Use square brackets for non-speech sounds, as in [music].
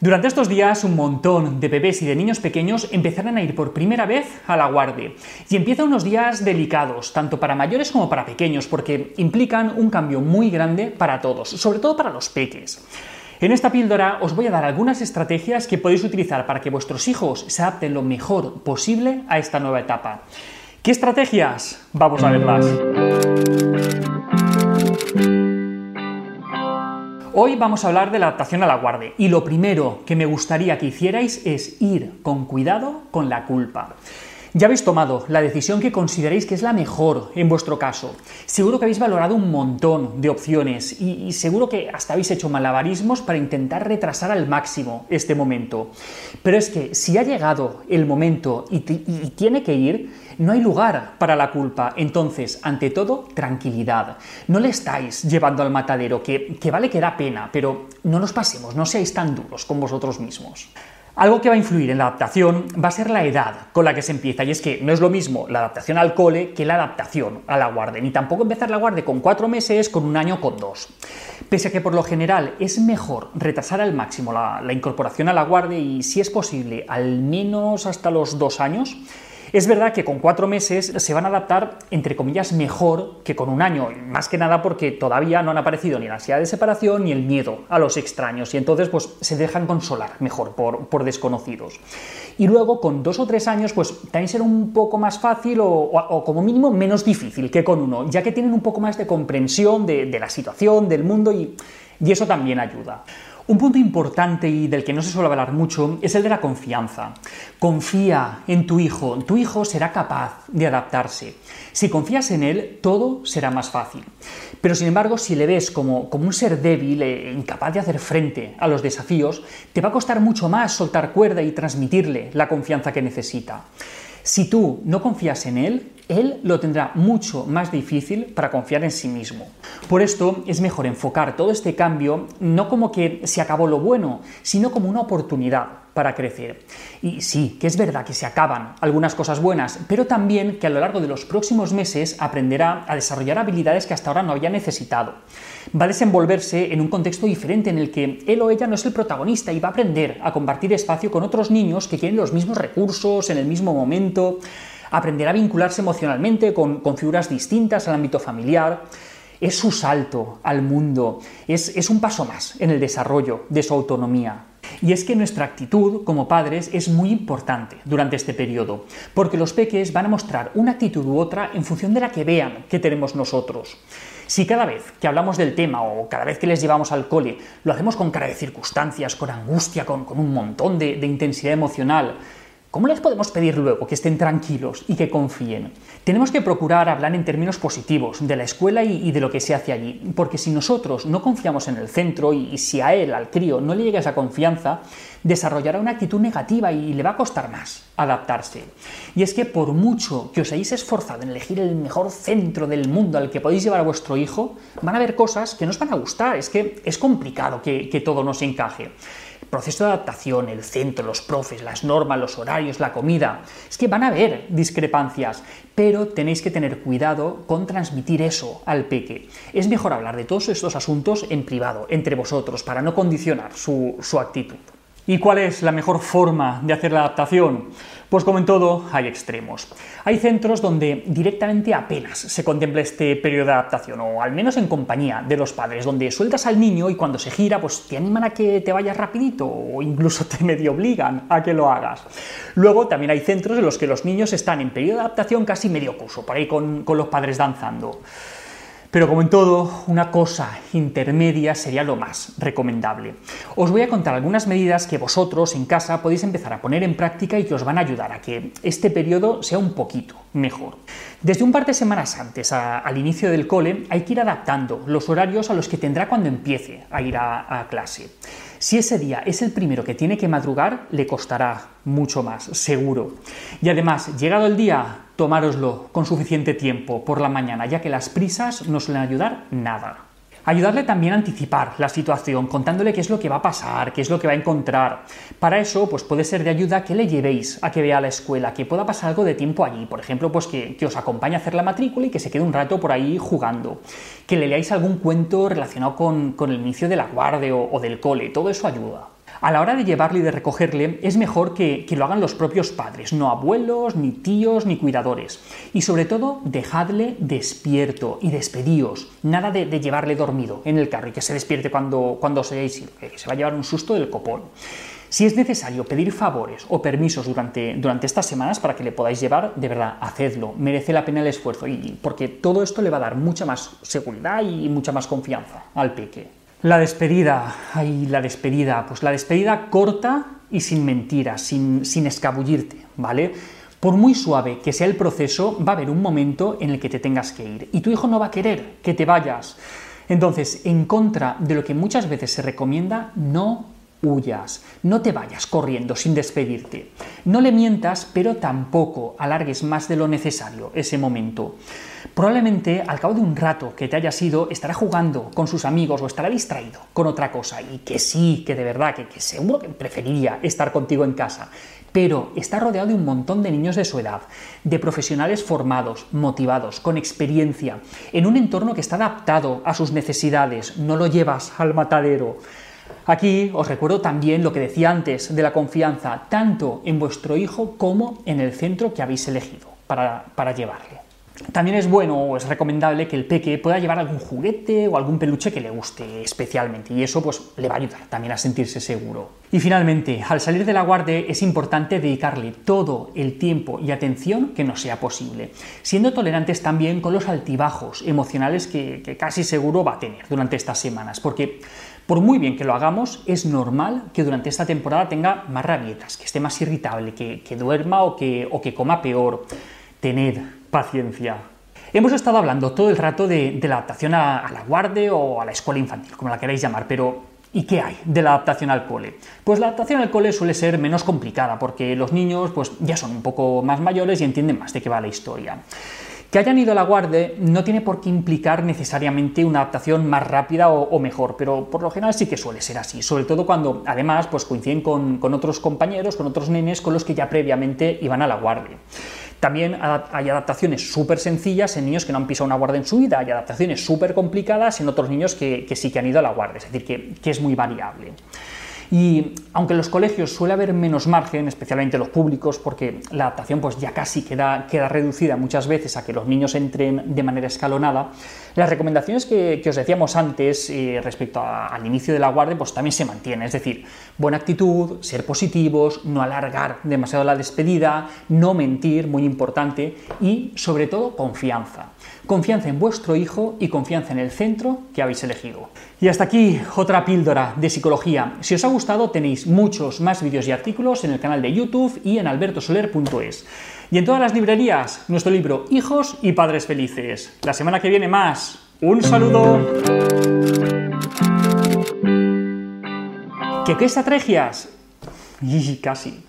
Durante estos días, un montón de bebés y de niños pequeños empezarán a ir por primera vez a la guardia. Y empiezan unos días delicados, tanto para mayores como para pequeños, porque implican un cambio muy grande para todos, sobre todo para los peques. En esta píldora os voy a dar algunas estrategias que podéis utilizar para que vuestros hijos se adapten lo mejor posible a esta nueva etapa. ¿Qué estrategias? Vamos a verlas. Hoy vamos a hablar de la adaptación a la guardia y lo primero que me gustaría que hicierais es ir con cuidado con la culpa. Ya habéis tomado la decisión que consideréis que es la mejor en vuestro caso. Seguro que habéis valorado un montón de opciones y, seguro que hasta habéis hecho malabarismos para intentar retrasar al máximo este momento. Pero es que si ha llegado el momento y, tiene que ir, no hay lugar para la culpa. Entonces, ante todo, tranquilidad. No le estáis llevando al matadero, que vale que da pena, pero no nos pasemos, no seáis tan duros con vosotros mismos. Algo que va a influir en la adaptación va a ser la edad con la que se empieza, y es que no es lo mismo la adaptación al cole que la adaptación a la guardia, ni tampoco empezar la guardia con cuatro meses, con un año, con dos. Pese a que por lo general es mejor retrasar al máximo la, la incorporación a la guardia y, si es posible, al menos hasta los dos años, es verdad que con cuatro meses se van a adaptar, entre comillas, mejor que con un año, más que nada porque todavía no han aparecido ni la ansiedad de separación ni el miedo a los extraños, y entonces pues se dejan consolar mejor por, desconocidos. Y luego con dos o tres años pues también será un poco más fácil o, como mínimo menos difícil que con uno, ya que tienen un poco más de comprensión de, la situación, del mundo y eso también ayuda. Un punto importante y del que no se suele hablar mucho es el de la confianza. Confía en tu hijo, tu hijo será capaz de adaptarse. Si confías en él, todo será más fácil. Pero sin embargo, si le ves como, como un ser débil, e incapaz de hacer frente a los desafíos, te va a costar mucho más soltar cuerda y transmitirle la confianza que necesita. Si tú no confías en él, él lo tendrá mucho más difícil para confiar en sí mismo. Por esto es mejor enfocar todo este cambio no como que se acabó lo bueno, sino como una oportunidad para crecer. Y sí, que es verdad que se acaban algunas cosas buenas, pero también que a lo largo de los próximos meses aprenderá a desarrollar habilidades que hasta ahora no había necesitado. Va a desenvolverse en un contexto diferente en el que él o ella no es el protagonista y va a aprender a compartir espacio con otros niños que tienen los mismos recursos en el mismo momento, aprenderá a vincularse emocionalmente con, figuras distintas al ámbito familiar. Es su salto al mundo, es, es un paso más en el desarrollo de su autonomía. Y es que nuestra actitud como padres es muy importante durante este periodo, porque los peques van a mostrar una actitud u otra en función de la que vean que tenemos nosotros. Si cada vez que hablamos del tema o cada vez que les llevamos al cole lo hacemos con cara de circunstancias, con angustia, con, un montón de, de intensidad emocional, ¿Cómo les podemos pedir luego que estén tranquilos y que confíen? Tenemos que procurar hablar en términos positivos de la escuela y, de lo que se hace allí, porque si nosotros no confiamos en el centro y, si a él, al crío, no le llega esa confianza, desarrollará una actitud negativa y le va a costar más adaptarse. Y es que por mucho que os hayáis esforzado en elegir el mejor centro del mundo al que podéis llevar a vuestro hijo, van a haber cosas que no os van a gustar, es que es complicado que, que todo nos encaje proceso de adaptación, el centro, los profes, las normas, los horarios, la comida. Es que van a haber discrepancias, pero tenéis que tener cuidado con transmitir eso al peque. Es mejor hablar de todos estos asuntos en privado, entre vosotros, para no condicionar su, su actitud. ¿Y cuál es la mejor forma de hacer la adaptación? Pues como en todo, hay extremos. Hay centros donde directamente apenas se contempla este periodo de adaptación, o al menos en compañía de los padres, donde sueltas al niño y cuando se gira, pues te animan a que te vayas rapidito, o incluso te [laughs] medio obligan a que lo hagas. Luego también hay centros en los que los niños están en periodo de adaptación casi medio curso, por ahí con, con los padres danzando. Pero como en todo, una cosa intermedia sería lo más recomendable. Os voy a contar algunas medidas que vosotros en casa podéis empezar a poner en práctica y que os van a ayudar a que este periodo sea un poquito mejor. Desde un par de semanas antes, al inicio del cole, hay que ir adaptando los horarios a los que tendrá cuando empiece a ir a clase. Si ese día es el primero que tiene que madrugar, le costará mucho más, seguro. Y además, llegado el día, tomároslo con suficiente tiempo por la mañana, ya que las prisas no suelen ayudar nada. Ayudarle también a anticipar la situación, contándole qué es lo que va a pasar, qué es lo que va a encontrar. Para eso, pues puede ser de ayuda que le llevéis a que vea la escuela, que pueda pasar algo de tiempo allí. Por ejemplo, pues que, os acompañe a hacer la matrícula y que se quede un rato por ahí jugando. Que le leáis algún cuento relacionado con, el inicio de la guardia o del cole. Todo eso ayuda. A la hora de llevarle y de recogerle es mejor que, lo hagan los propios padres, no abuelos, ni tíos, ni cuidadores. Y sobre todo, dejadle despierto y despedíos. Nada de, llevarle dormido en el carro y que se despierte cuando, cuando se, que se va a llevar un susto del copón. Si es necesario pedir favores o permisos durante, durante estas semanas para que le podáis llevar, de verdad, hacedlo. Merece la pena el esfuerzo y porque todo esto le va a dar mucha más seguridad y mucha más confianza al peque. La despedida, ay, la despedida, pues la despedida corta y sin mentiras, sin, sin escabullirte, ¿vale? Por muy suave que sea el proceso, va a haber un momento en el que te tengas que ir y tu hijo no va a querer que te vayas. Entonces, en contra de lo que muchas veces se recomienda, no huyas, no te vayas corriendo sin despedirte. No le mientas, pero tampoco alargues más de lo necesario ese momento. Probablemente al cabo de un rato que te hayas ido estará jugando con sus amigos o estará distraído con otra cosa y que sí, que de verdad, que, que seguro que preferiría estar contigo en casa. Pero está rodeado de un montón de niños de su edad, de profesionales formados, motivados, con experiencia, en un entorno que está adaptado a sus necesidades. No lo llevas al matadero. Aquí os recuerdo también lo que decía antes de la confianza, tanto en vuestro hijo como en el centro que habéis elegido para, para llevarle. También es bueno o es recomendable que el peque pueda llevar algún juguete o algún peluche que le guste especialmente y eso pues le va a ayudar también a sentirse seguro. Y finalmente, al salir de la guardia es importante dedicarle todo el tiempo y atención que nos sea posible, siendo tolerantes también con los altibajos emocionales que, casi seguro va a tener durante estas semanas, porque por muy bien que lo hagamos, es normal que durante esta temporada tenga más rabietas, que esté más irritable, que, duerma o que, o que coma peor. Tened paciencia. Hemos estado hablando todo el rato de, la adaptación a, la guardia o a la escuela infantil, como la queráis llamar, pero ¿Y qué hay de la adaptación al cole? Pues la adaptación al cole suele ser menos complicada porque los niños pues, ya son un poco más mayores y entienden más de qué va la historia. Que hayan ido a la guardia no tiene por qué implicar necesariamente una adaptación más rápida o, mejor, pero por lo general sí que suele ser así, sobre todo cuando además pues, coinciden con, otros compañeros, con otros nenes con los que ya previamente iban a la guardia. También hay adaptaciones súper sencillas en niños que no han pisado una guardia en su vida, hay adaptaciones súper complicadas en otros niños que, sí que han ido a la guardia, es decir, que es muy variable. Y aunque en los colegios suele haber menos margen, especialmente los públicos, porque la adaptación pues ya casi queda, queda reducida muchas veces a que los niños entren de manera escalonada, las recomendaciones que, os decíamos antes eh, respecto al inicio de la guardia pues también se mantienen, es decir, buena actitud, ser positivos, no alargar demasiado la despedida, no mentir, muy importante, y sobre todo confianza. Confianza en vuestro hijo y confianza en el centro que habéis elegido. Y hasta aquí otra píldora de psicología. Si os ha tenéis muchos más vídeos y artículos en el canal de YouTube y en albertosoler.es. Y en todas las librerías, nuestro libro Hijos y Padres Felices. La semana que viene más. Un saludo. ¿Qué, qué estrategias? [laughs] Y casi.